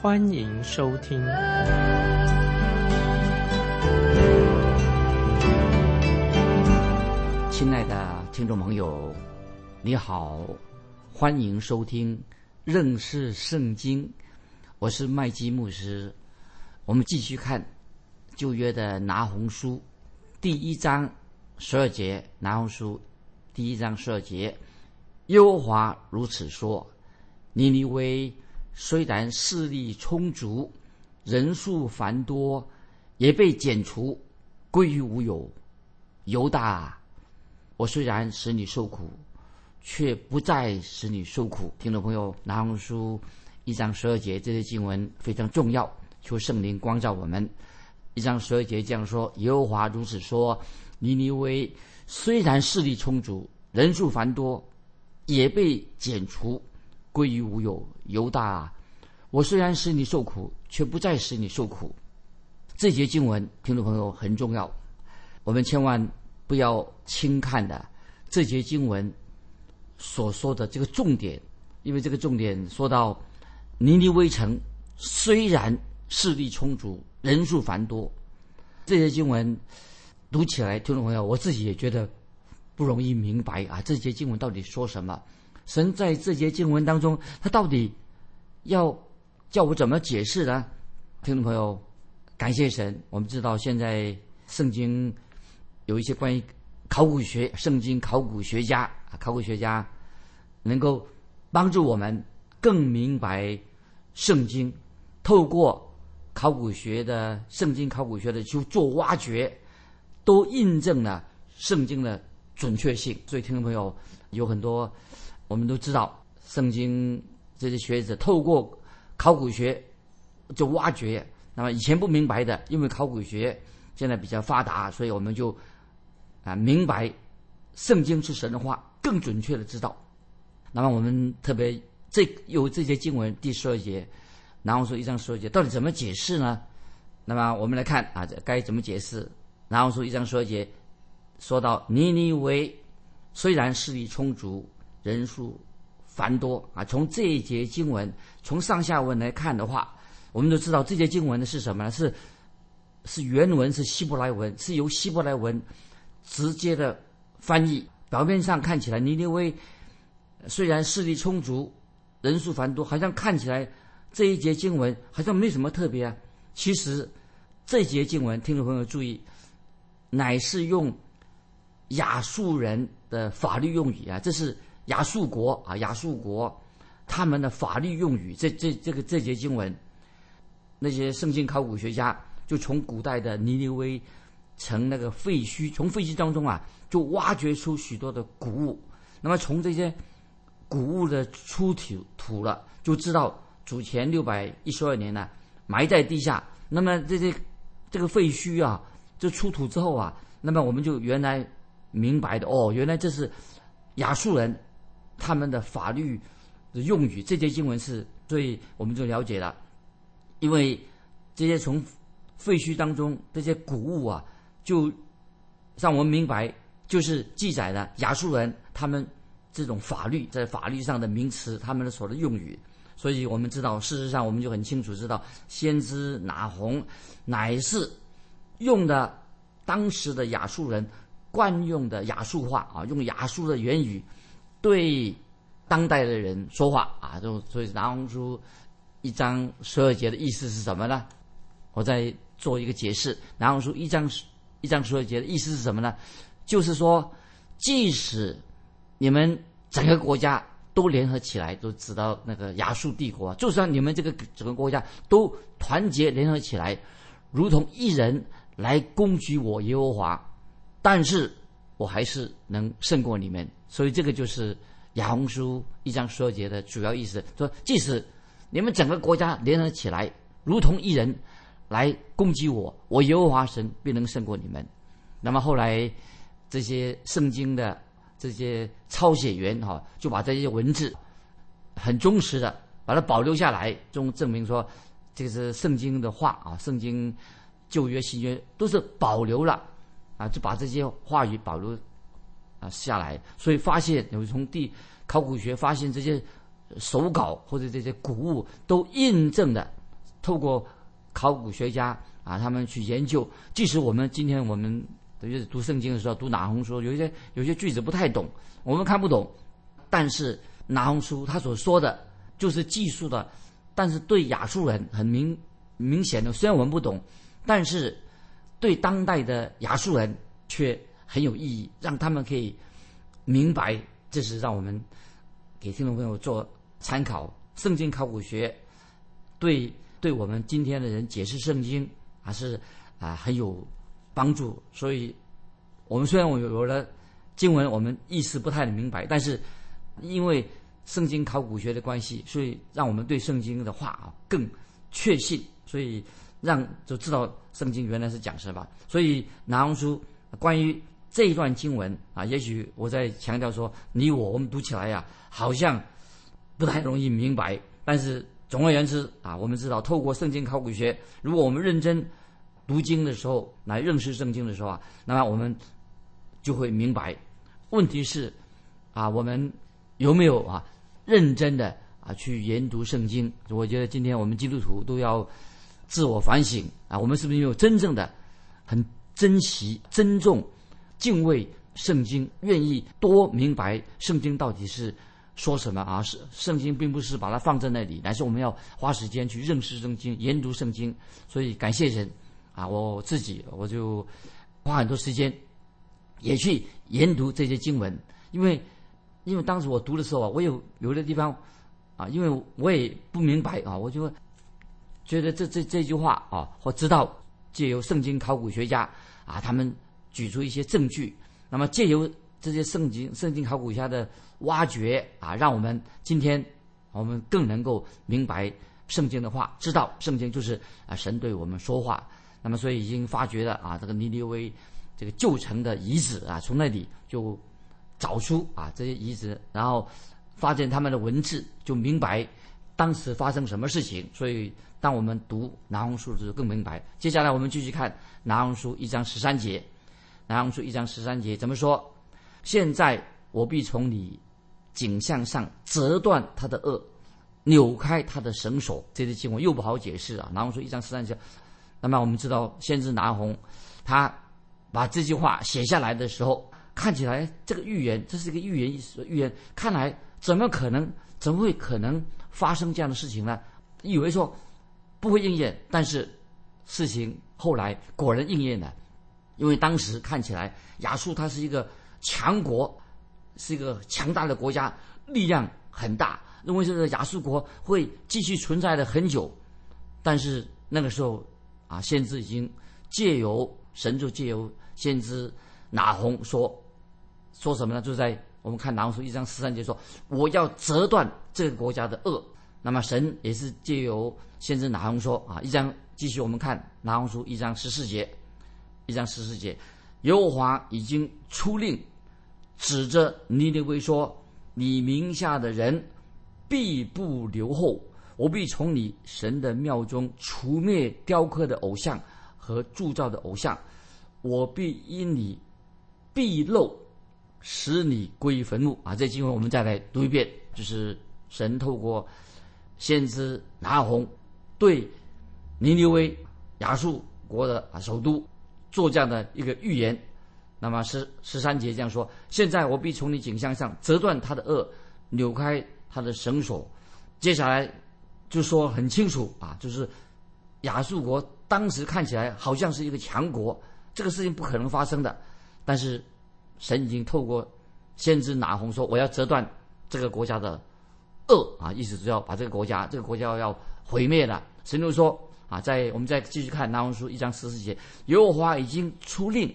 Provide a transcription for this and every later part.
欢迎收听。亲爱的听众朋友，你好。欢迎收听认识圣经，我是麦基牧师。我们继续看旧约的拿红书第一章十二节。拿红书第一章十二节，耶和华如此说：尼尼微虽然势力充足，人数繁多，也被剪除，归于无有。犹大，我虽然使你受苦。却不再使你受苦。听众朋友，拿红书一章十二节这些经文非常重要，求圣灵光照我们。一章十二节这样说：耶和华如此说：尼尼微虽然势力充足，人数繁多，也被剪除，归于无有。犹大，我虽然使你受苦，却不再使你受苦。这节经文，听众朋友很重要，我们千万不要轻看的这节经文。所说的这个重点，因为这个重点说到尼尼微城虽然势力充足，人数繁多，这些经文读起来，听众朋友，我自己也觉得不容易明白啊。这些经文到底说什么？神在这些经文当中，他到底要叫我怎么解释呢？听众朋友，感谢神，我们知道现在圣经有一些关于考古学、圣经考古学家。考古学家能够帮助我们更明白圣经，透过考古学的圣经考古学的去做挖掘，都印证了圣经的准确性。所以，听众朋友有很多我们都知道，圣经这些学者透过考古学就挖掘。那么以前不明白的，因为考古学现在比较发达，所以我们就啊明白圣经是神的话。更准确的知道，那么我们特别这有这些经文第十二节，然后说一章十二节到底怎么解释呢？那么我们来看啊，该怎么解释？然后说一章十二节说到尼尼微虽然势力充足，人数繁多啊。从这一节经文从上下文来看的话，我们都知道这节经文的是什么呢？是是原文是希伯来文，是由希伯来文直接的翻译。表面上看起来，尼尼微虽然势力充足，人数繁多，好像看起来这一节经文好像没什么特别啊。其实这节经文，听众朋友注意，乃是用亚述人的法律用语啊，这是亚述国啊，亚述国他们的法律用语。这这这个这节经文，那些圣经考古学家就从古代的尼尼微。成那个废墟，从废墟当中啊，就挖掘出许多的古物。那么从这些古物的出土土了，就知道主前六百一十二年呢，埋在地下。那么这些这个废墟啊，这出土之后啊，那么我们就原来明白的哦，原来这是亚述人他们的法律的用语。这些经文是，所以我们就了解了，因为这些从废墟当中这些古物啊。就让我们明白，就是记载了亚述人他们这种法律在法律上的名词，他们的所的用语。所以我们知道，事实上我们就很清楚知道，先知拿红乃是用的当时的亚述人惯用的亚述话啊，用亚述的原语对当代的人说话啊。就所以拿红书一章十二节的意思是什么呢？我再做一个解释。拿红书一章。一章十二节的意思是什么呢？就是说，即使你们整个国家都联合起来，都知道那个亚述帝国，就算你们这个整个国家都团结联合起来，如同一人来攻击我耶和华，但是我还是能胜过你们。所以这个就是亚红书一章十二节的主要意思。说，即使你们整个国家联合起来，如同一人来攻击我，我耶和华神必能胜过你们。那么后来这些圣经的这些抄写员哈，就把这些文字很忠实的把它保留下来，中证明说这个是圣经的话啊，圣经旧约新约都是保留了啊，就把这些话语保留啊下来，所以发现有从地考古学发现这些手稿或者这些古物都印证的，透过考古学家啊他们去研究，即使我们今天我们。等于读圣经的时候，读拿红书，有些有些句子不太懂，我们看不懂。但是拿红书他所说的就是技术的，但是对亚述人很明明显的，虽然我们不懂，但是对当代的亚述人却很有意义，让他们可以明白。这是让我们给听众朋友做参考。圣经考古学对对我们今天的人解释圣经还是啊很有。帮助，所以，我们虽然我有了经文，我们意思不太明白，但是因为圣经考古学的关系，所以让我们对圣经的话啊更确信，所以让就知道圣经原来是讲什么。所以拿红书关于这一段经文啊，也许我在强调说，你我我们读起来呀，好像不太容易明白，但是总而言之啊，我们知道透过圣经考古学，如果我们认真。读经的时候，来认识圣经的时候啊，那么我们就会明白。问题是，啊，我们有没有啊认真的啊去研读圣经？我觉得今天我们基督徒都要自我反省啊，我们是不是有真正的很珍惜、尊重、敬畏圣经，愿意多明白圣经到底是说什么啊？是圣经并不是把它放在那里，乃是我们要花时间去认识圣经、研读圣经。所以感谢神。啊，我自己我就花很多时间，也去研读这些经文，因为因为当时我读的时候啊，我有有的地方啊，因为我也不明白啊，我就觉得这这这句话啊，我知道借由圣经考古学家啊，他们举出一些证据，那么借由这些圣经圣经考古学家的挖掘啊，让我们今天我们更能够明白圣经的话，知道圣经就是啊神对我们说话。那么，所以已经发掘了啊，这个尼尼微这个旧城的遗址啊，从那里就找出啊这些遗址，然后发现他们的文字，就明白当时发生什么事情。所以，当我们读南红书的时候更明白。接下来，我们继续看南红书一章十三节。南红书一章十三节怎么说？现在我必从你颈项上折断他的恶，扭开他的绳索。这些经文又不好解释啊。南红书一章十三节。那么我们知道，先知拿红，他把这句话写下来的时候，看起来这个预言，这是一个预言。预言看来怎么可能？怎么会可能发生这样的事情呢？以为说不会应验，但是事情后来果然应验了。因为当时看起来亚述它是一个强国，是一个强大的国家，力量很大，认为这个亚述国会继续存在的很久。但是那个时候。啊，先知已经借由神就借由先知拿红说说什么呢？就在我们看拿红书一章十三节说，我要折断这个国家的恶。那么神也是借由先知拿红说啊，一章继续我们看拿红书一章十四节，一章十四节，耶和华已经出令，指着尼尼微说，你名下的人必不留后。我必从你神的庙中除灭雕刻的偶像和铸造的偶像，我必因你必露，使你归于坟墓。啊，这经文我们再来读一遍，就是神透过先知拿红对尼尼微亚述国的啊首都做这样的一个预言。那么十十三节这样说：现在我必从你颈项上折断他的恶，扭开他的绳索。接下来。就说很清楚啊，就是亚述国当时看起来好像是一个强国，这个事情不可能发生的。但是神已经透过先知拿红说，我要折断这个国家的恶啊，意思是要把这个国家这个国家要毁灭了。神就说啊，在我们再继续看拿红书一章十四节，耶和华已经出令，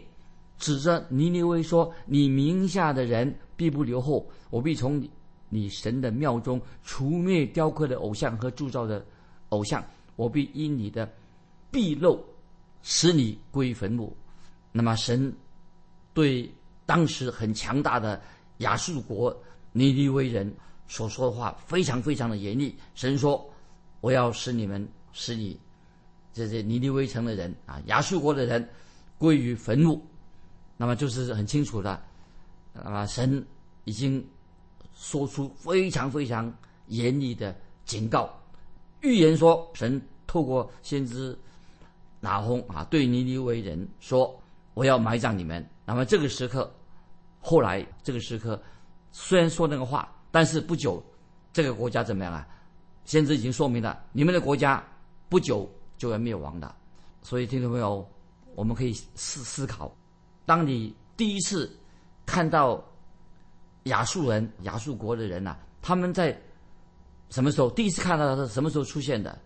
指着尼尼微说：“你名下的人必不留后，我必从你。”神的庙中除灭雕刻的偶像和铸造的偶像，我必因你的必漏，使你归坟墓。那么神对当时很强大的亚述国尼尼微人所说的话非常非常的严厉。神说：“我要使你们，使你这些尼尼微城的人啊，亚述国的人归于坟墓。”那么就是很清楚的，那么神已经说出非常非常严厉的警告，预言说神透过先知拿轰啊对尼尼微人说。我要埋葬你们。那么这个时刻，后来这个时刻，虽然说那个话，但是不久，这个国家怎么样啊？先知已经说明了，你们的国家不久就要灭亡的。所以听众朋友，我们可以思思考：当你第一次看到亚述人、亚述国的人呐，他们在什么时候第一次看到他是什么时候出现的？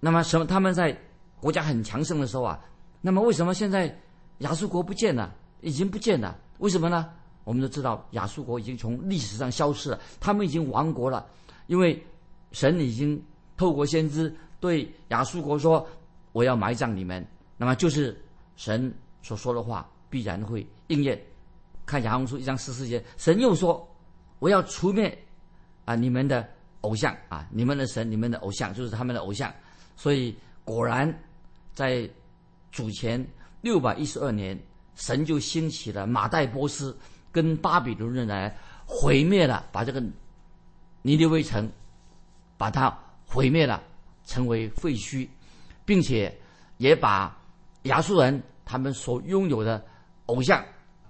那么什么？他们在国家很强盛的时候啊？那么为什么现在？亚述国不见了，已经不见了。为什么呢？我们都知道，亚述国已经从历史上消失了，他们已经亡国了。因为神已经透过先知对亚述国说：“我要埋葬你们。”那么就是神所说的话必然会应验。看亚红书一章十四节，神又说：“我要除灭啊你们的偶像啊，你们的神，你们的偶像就是他们的偶像。”所以果然在主前。六百一十二年，神就兴起了马代波斯跟巴比伦人来毁灭了，把这个尼尼微城把它毁灭了，成为废墟，并且也把亚述人他们所拥有的偶像，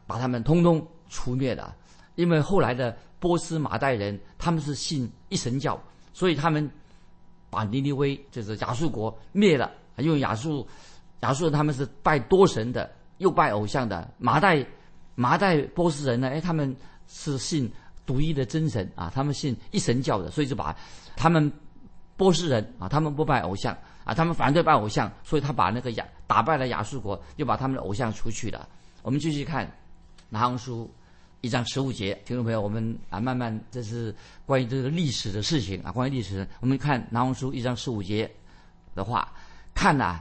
把他们通通除灭了。因为后来的波斯马代人他们是信一神教，所以他们把尼尼微就是亚述国灭了，因为亚述。亚述人他们是拜多神的，又拜偶像的。麻代麻代波斯人呢？哎，他们是信独一的真神啊，他们信一神教的，所以就把他们波斯人啊，他们不拜偶像啊，他们反对拜偶像，所以他把那个亚打败了亚述国，就把他们的偶像除去了。我们继续看拿红书一章十五节，听众朋友，我们啊慢慢这是关于这个历史的事情啊，关于历史，我们看拿红书一章十五节的话，看呐。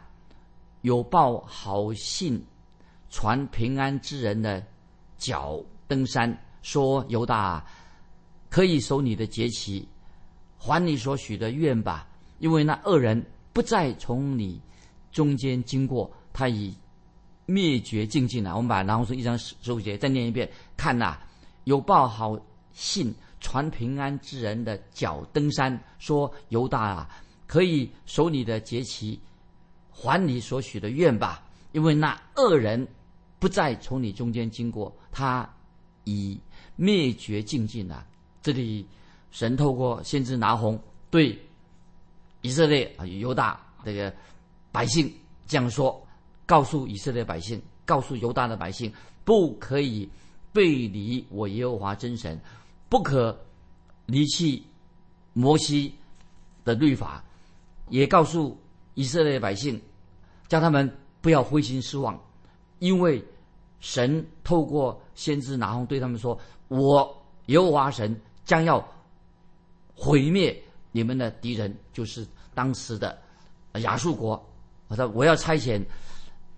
有报好信、传平安之人的脚登山，说犹大可以守你的节期，还你所许的愿吧。因为那恶人不再从你中间经过，他已灭绝尽尽了。我们把然后说一章十五节再念一遍，看呐，有报好信、传平安之人的脚登山，说犹大啊，可以守你的节期。还你所许的愿吧，因为那恶人不再从你中间经过，他已灭绝尽尽了。这里神透过先知拿红对以色列啊犹大这个百姓这样说，告诉以色列百姓，告诉犹大的百姓，不可以背离我耶和华真神，不可离弃摩西的律法，也告诉。以色列百姓，叫他们不要灰心失望，因为神透过先知拿红对他们说：“我耶和华神将要毁灭你们的敌人，就是当时的亚述国。我说我要差遣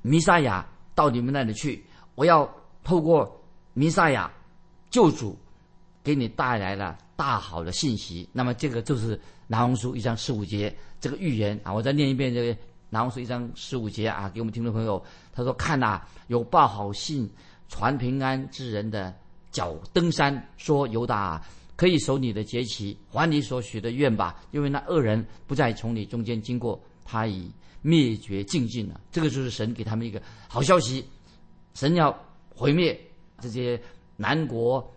弥撒亚到你们那里去，我要透过弥撒亚救主给你带来了大好的信息。那么这个就是拿红书一章十五节。”这个预言啊，我再念一遍这个拿红书一章十五节啊，给我们听众朋友，他说：“看呐，有报好信、传平安之人的脚登山，说犹大可以守你的节期，还你所许的愿吧，因为那恶人不再从你中间经过，他已灭绝尽尽了。”这个就是神给他们一个好消息，神要毁灭这些南国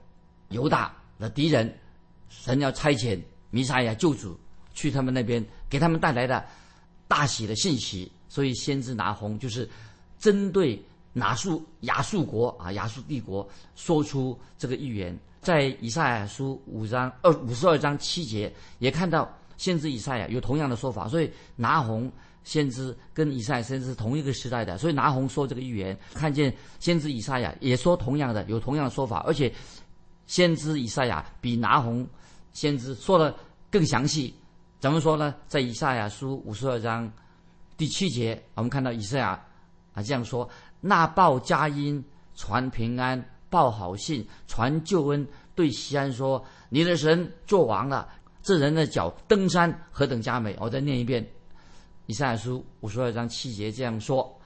犹大的敌人，神要差遣弥撒亚救主。去他们那边，给他们带来的大喜的信息。所以先知拿红就是针对拿述亚述国啊，亚述帝国说出这个预言。在以赛亚书五章二五十二章七节也看到先知以赛亚有同样的说法。所以拿红先知跟以赛亚先知是同一个时代的。所以拿红说这个预言，看见先知以赛亚也说同样的，有同样的说法。而且先知以赛亚比拿红先知说的更详细。怎么说呢？在以赛亚书五十二章第七节，我们看到以赛亚啊这样说：那报佳音，传平安，报好信，传救恩，对西安说：你的神做王了。这人的脚登山何等佳美！我再念一遍，以赛亚书五十二章七节这样说：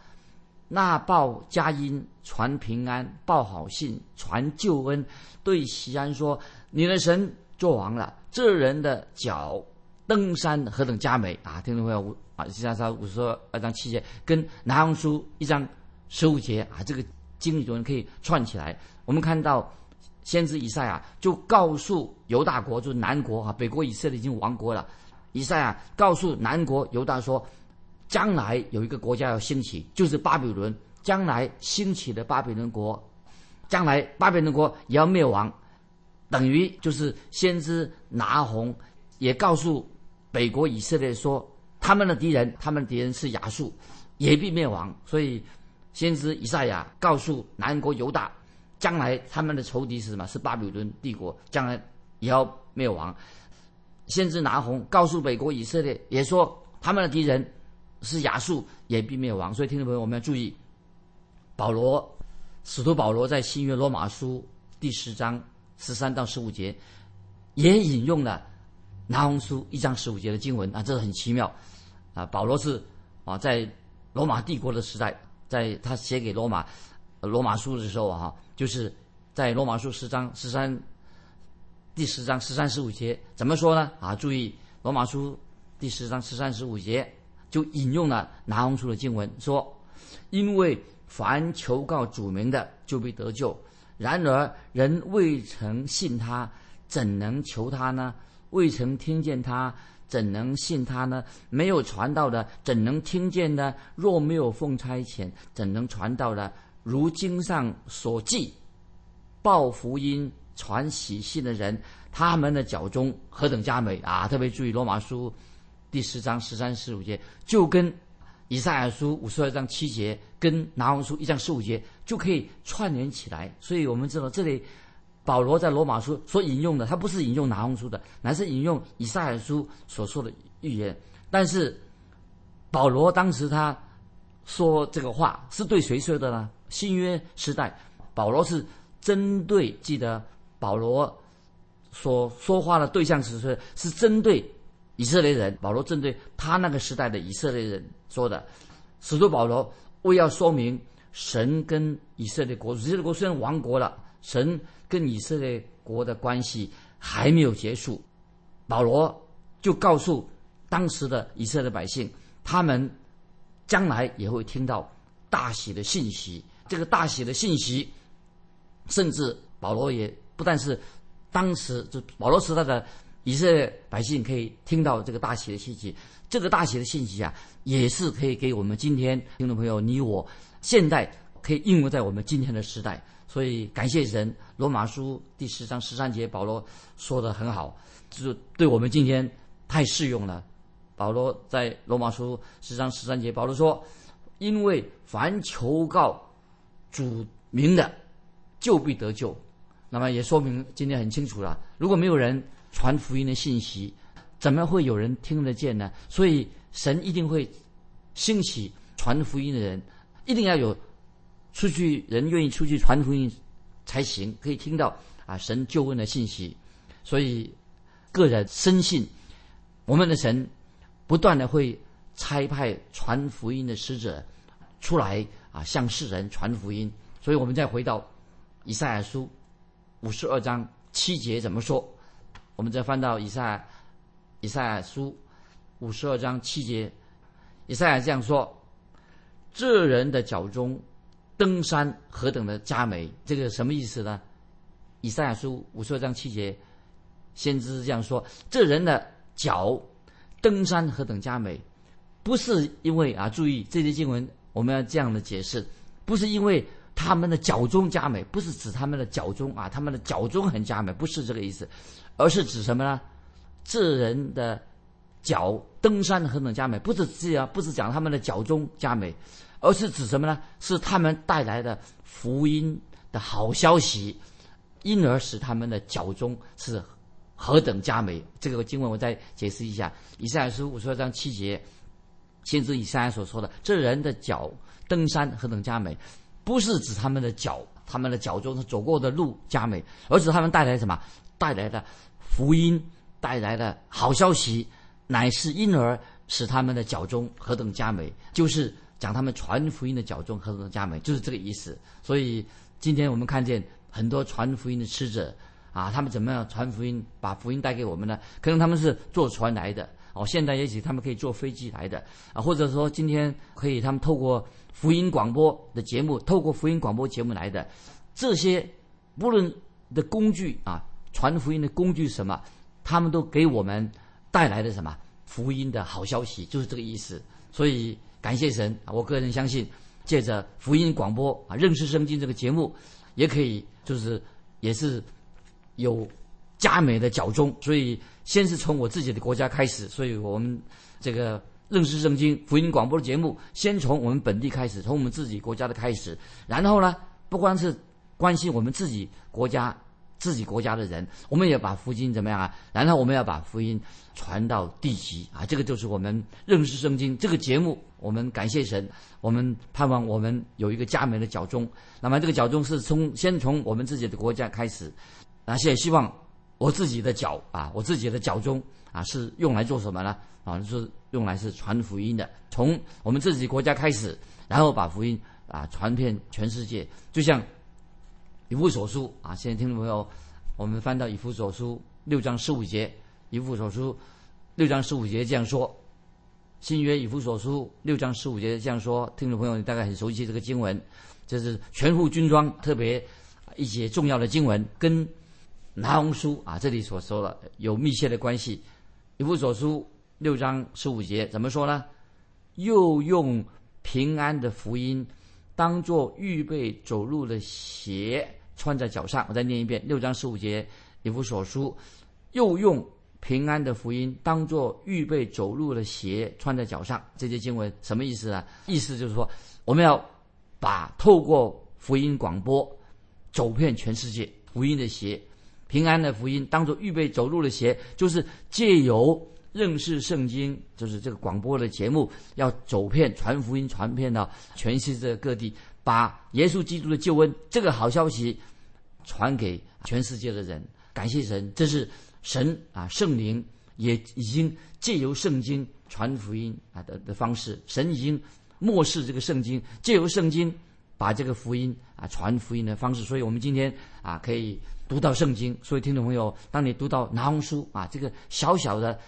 那报佳音，传平安，报好信，传救恩，对西安说：你的神做王了。这人的脚登山何等佳美啊！听众朋友啊，以赛亚书五十二章七节跟拿红书一章十五节啊，这个经历中可以串起来。我们看到。先知以赛亚就告诉犹大国，就是南国啊，北国以色列已经亡国了。以赛亚告诉南国犹大说，将来有一个国家要兴起，就是巴比伦。将来兴起的巴比伦国，将来巴比伦国也要灭亡，等于就是先知拿红也告诉北国以色列说，他们的敌人，他们的敌人是亚述，也必灭亡。所以，先知以赛亚告诉南国犹大。将来他们的仇敌是什么？是巴比伦帝国，将来也要灭亡。先知拿红告诉北国以色列，也说他们的敌人是亚述，也必灭亡。所以，听众朋友，我们要注意，保罗使徒保罗在新约罗马书第十章十三到十五节，也引用了拿红书一章十五节的经文啊，这是很奇妙啊。保罗是啊，在罗马帝国的时代，在他写给罗马罗马书的时候啊。就是在罗马书十章十三第十章十三十五节怎么说呢？啊，注意罗马书第十章十三十五节就引用了拿红书的经文，说：因为凡求告主名的，就被得救；然而人未曾信他，怎能求他呢？未曾听见他，怎能信他呢？没有传道的，怎能听见呢？若没有奉差遣，怎能传道呢？如经上所记，报福音、传喜信的人，他们的脚中何等佳美啊！特别注意罗马书第十章十三、十五节，就跟以赛亚书五十二章七节，跟拿红书一章十五节就可以串联起来。所以我们知道，这里保罗在罗马书所引用的，他不是引用拿红书的，乃是引用以赛亚书所说的预言。但是保罗当时他说这个话是对谁说的呢？新约时代，保罗是针对记得保罗所说话的对象是谁是针对以色列人，保罗针对他那个时代的以色列人说的。使徒保罗为要说明神跟以色列国，以色列国虽然亡国了，神跟以色列国的关系还没有结束。保罗就告诉当时的以色列百姓，他们将来也会听到大喜的信息。这个大喜的信息，甚至保罗也不但是当时就保罗时代的以色列百姓可以听到这个大喜的信息，这个大喜的信息啊，也是可以给我们今天听众朋友你我现代可以应用在我们今天的时代。所以感谢神，罗马书第十章十三节保罗说的很好，就是对我们今天太适用了。保罗在罗马书十章十三节，保罗说：“因为凡求告。”主名的就必得救，那么也说明今天很清楚了。如果没有人传福音的信息，怎么会有人听得见呢？所以神一定会兴起传福音的人，一定要有出去人愿意出去传福音才行，可以听到啊神救恩的信息。所以个人深信我们的神不断的会差派传福音的使者出来。啊，向世人传福音，所以我们再回到以赛亚书五十二章七节怎么说？我们再翻到以赛以赛亚书五十二章七节，以赛亚这样说：这人的脚中登山何等的佳美！这个什么意思呢？以赛亚书五十二章七节，先知是这样说：这人的脚登山何等佳美！不是因为啊，注意这些经文。我们要这样的解释，不是因为他们的脚中佳美，不是指他们的脚中啊，他们的脚中很佳美，不是这个意思，而是指什么呢？这人的脚登山何等佳美，不是这样，不是讲他们的脚中佳美，而是指什么呢？是他们带来的福音的好消息，因而使他们的脚中是何等佳美。这个经文我再解释一下：以赛亚书五十二章七节，先知以赛亚所说的，这人的脚登山何等佳美，不是指他们的脚，他们的脚中走过的路佳美，而是他们带来什么？带来的福音，带来的好消息，乃是因而使他们的脚中何等佳美，就是讲他们传福音的脚中何等佳美，就是这个意思。所以今天我们看见很多传福音的使者啊，他们怎么样传福音，把福音带给我们呢？可能他们是坐船来的。哦，现在也许他们可以坐飞机来的啊，或者说今天可以他们透过福音广播的节目，透过福音广播节目来的，这些不论的工具啊，传福音的工具什么，他们都给我们带来的什么福音的好消息，就是这个意思。所以感谢神啊，我个人相信，借着福音广播啊，认识圣经这个节目，也可以就是也是有。佳美的脚中，所以先是从我自己的国家开始，所以我们这个认识圣经福音广播的节目，先从我们本地开始，从我们自己国家的开始，然后呢，不光是关心我们自己国家、自己国家的人，我们也把福音怎么样啊？然后我们要把福音传到地极啊！这个就是我们认识圣经这个节目。我们感谢神，我们盼望我们有一个加美的脚中。那么这个脚中是从先从我们自己的国家开始，而且希望。我自己的脚啊，我自己的脚中啊，是用来做什么呢？啊，是用来是传福音的。从我们自己国家开始，然后把福音啊传遍全世界。就像以弗所书啊，现在听众朋友，我们翻到以弗所书六章十五节，以弗所书六章十五节这样说：新约以弗所书六章十五节这样说，听众朋友你大概很熟悉这个经文，这是全副军装，特别一些重要的经文跟。拿红书啊，这里所说的有密切的关系。以弗所书六章十五节怎么说呢？又用平安的福音当做预备走路的鞋穿在脚上。我再念一遍六章十五节，以弗所书又用平安的福音当做预备走路的鞋穿在脚上。这些经文什么意思呢？意思就是说，我们要把透过福音广播走遍全世界，福音的鞋。平安的福音当做预备走路的鞋，就是借由认识圣经，就是这个广播的节目，要走遍传福音，传遍到全世界各地，把耶稣基督的救恩这个好消息传给全世界的人。感谢神，这是神啊，圣灵也已经借由圣经传福音啊的的方式，神已经漠视这个圣经，借由圣经把这个福音啊传福音的方式。所以我们今天啊可以。读到圣经，所以听众朋友，当你读到拿红书啊，这个小小的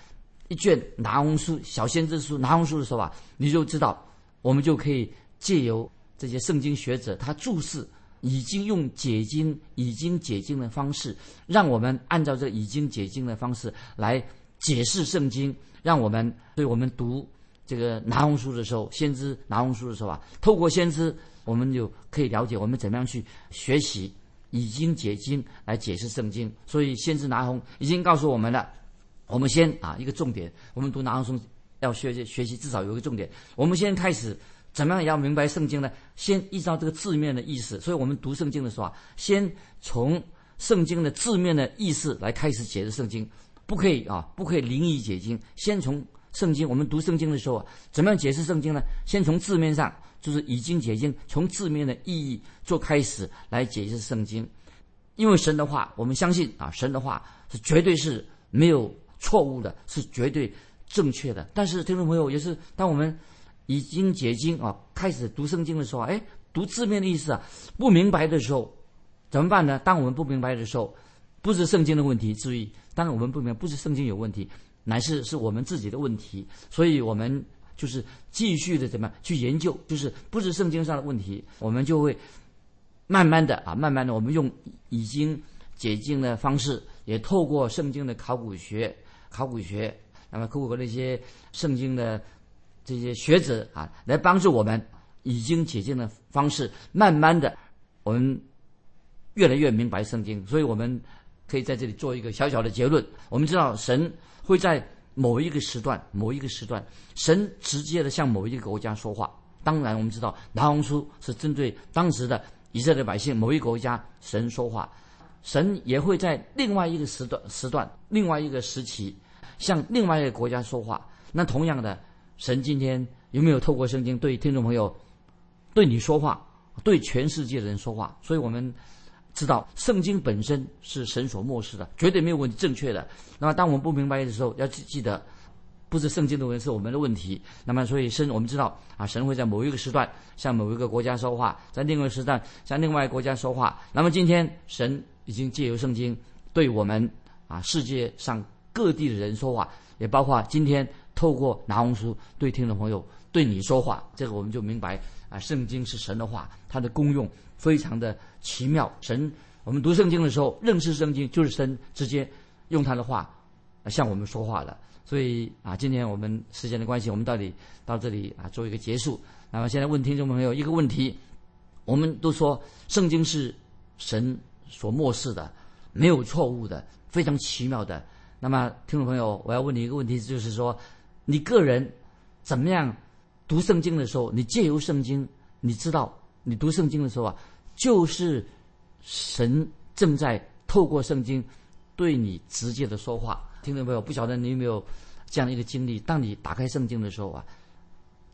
一卷拿红书、小先知书、拿红书的时候啊，你就知道，我们就可以借由这些圣经学者他注释，已经用解经、已经解经的方式，让我们按照这已经解经的方式来解释圣经，让我们，对我们读这个拿红书的时候，先知拿红书的时候啊，透过先知，我们就可以了解我们怎么样去学习。已经解经来解释圣经，所以先知拿红已经告诉我们了。我们先啊，一个重点，我们读拿红书要学习学习，至少有一个重点。我们先开始怎么样也要明白圣经呢？先依照这个字面的意思。所以我们读圣经的时候啊，先从圣经的字面的意思来开始解释圣经，不可以啊，不可以灵异解经。先从圣经，我们读圣经的时候啊，怎么样解释圣经呢？先从字面上。就是已经解经，从字面的意义做开始来解释圣经，因为神的话，我们相信啊，神的话是绝对是没有错误的，是绝对正确的。但是听众朋友也是，当我们已经解经啊，开始读圣经的时候，哎，读字面的意思啊，不明白的时候怎么办呢？当我们不明白的时候，不是圣经的问题，注意，当我们不明白，不是圣经有问题，乃是是我们自己的问题，所以我们。就是继续的怎么去研究，就是不是圣经上的问题，我们就会慢慢的啊，慢慢的，我们用已经解经的方式，也透过圣经的考古学、考古学，那么透过那些圣经的这些学者啊，来帮助我们已经解经的方式，慢慢的，我们越来越明白圣经。所以我们可以在这里做一个小小的结论：我们知道神会在。某一个时段，某一个时段，神直接的向某一个国家说话。当然，我们知道拿红书是针对当时的以色列百姓，某一国家神说话。神也会在另外一个时段、时段、另外一个时期，向另外一个国家说话。那同样的，神今天有没有透过圣经对听众朋友、对你说话，对全世界的人说话？所以我们知道，圣经本身是神所漠视的，绝对没有问题，正确的。那么，当我们不明白的时候，要记记得，不是圣经的问题，是我们的问题。那么，所以神我们知道啊，神会在某一个时段向某一个国家说话，在另外时段向另外国家说话。那么，今天神已经借由圣经对我们啊世界上各地的人说话，也包括今天透过拿红书对听众朋友对你说话，这个我们就明白啊，圣经是神的话，它的功用非常的奇妙。神，我们读圣经的时候，认识圣经就是神直接用他的话向我们说话的。所以啊，今天我们时间的关系，我们到底到这里啊做一个结束。那么现在问听众朋友一个问题：我们都说圣经是神所漠视的，没有错误的，非常奇妙的。那么听众朋友，我要问你一个问题，就是说，你个人怎么样读圣经的时候，你借由圣经，你知道你读圣经的时候啊，就是神正在透过圣经对你直接的说话。听众朋友，不晓得你有没有这样的一个经历？当你打开圣经的时候啊，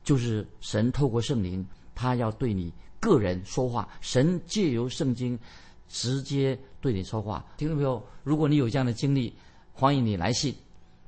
就是神透过圣灵，他要对你个人说话。神借由圣经直接对你说话。听众朋友，如果你有这样的经历，欢迎你来信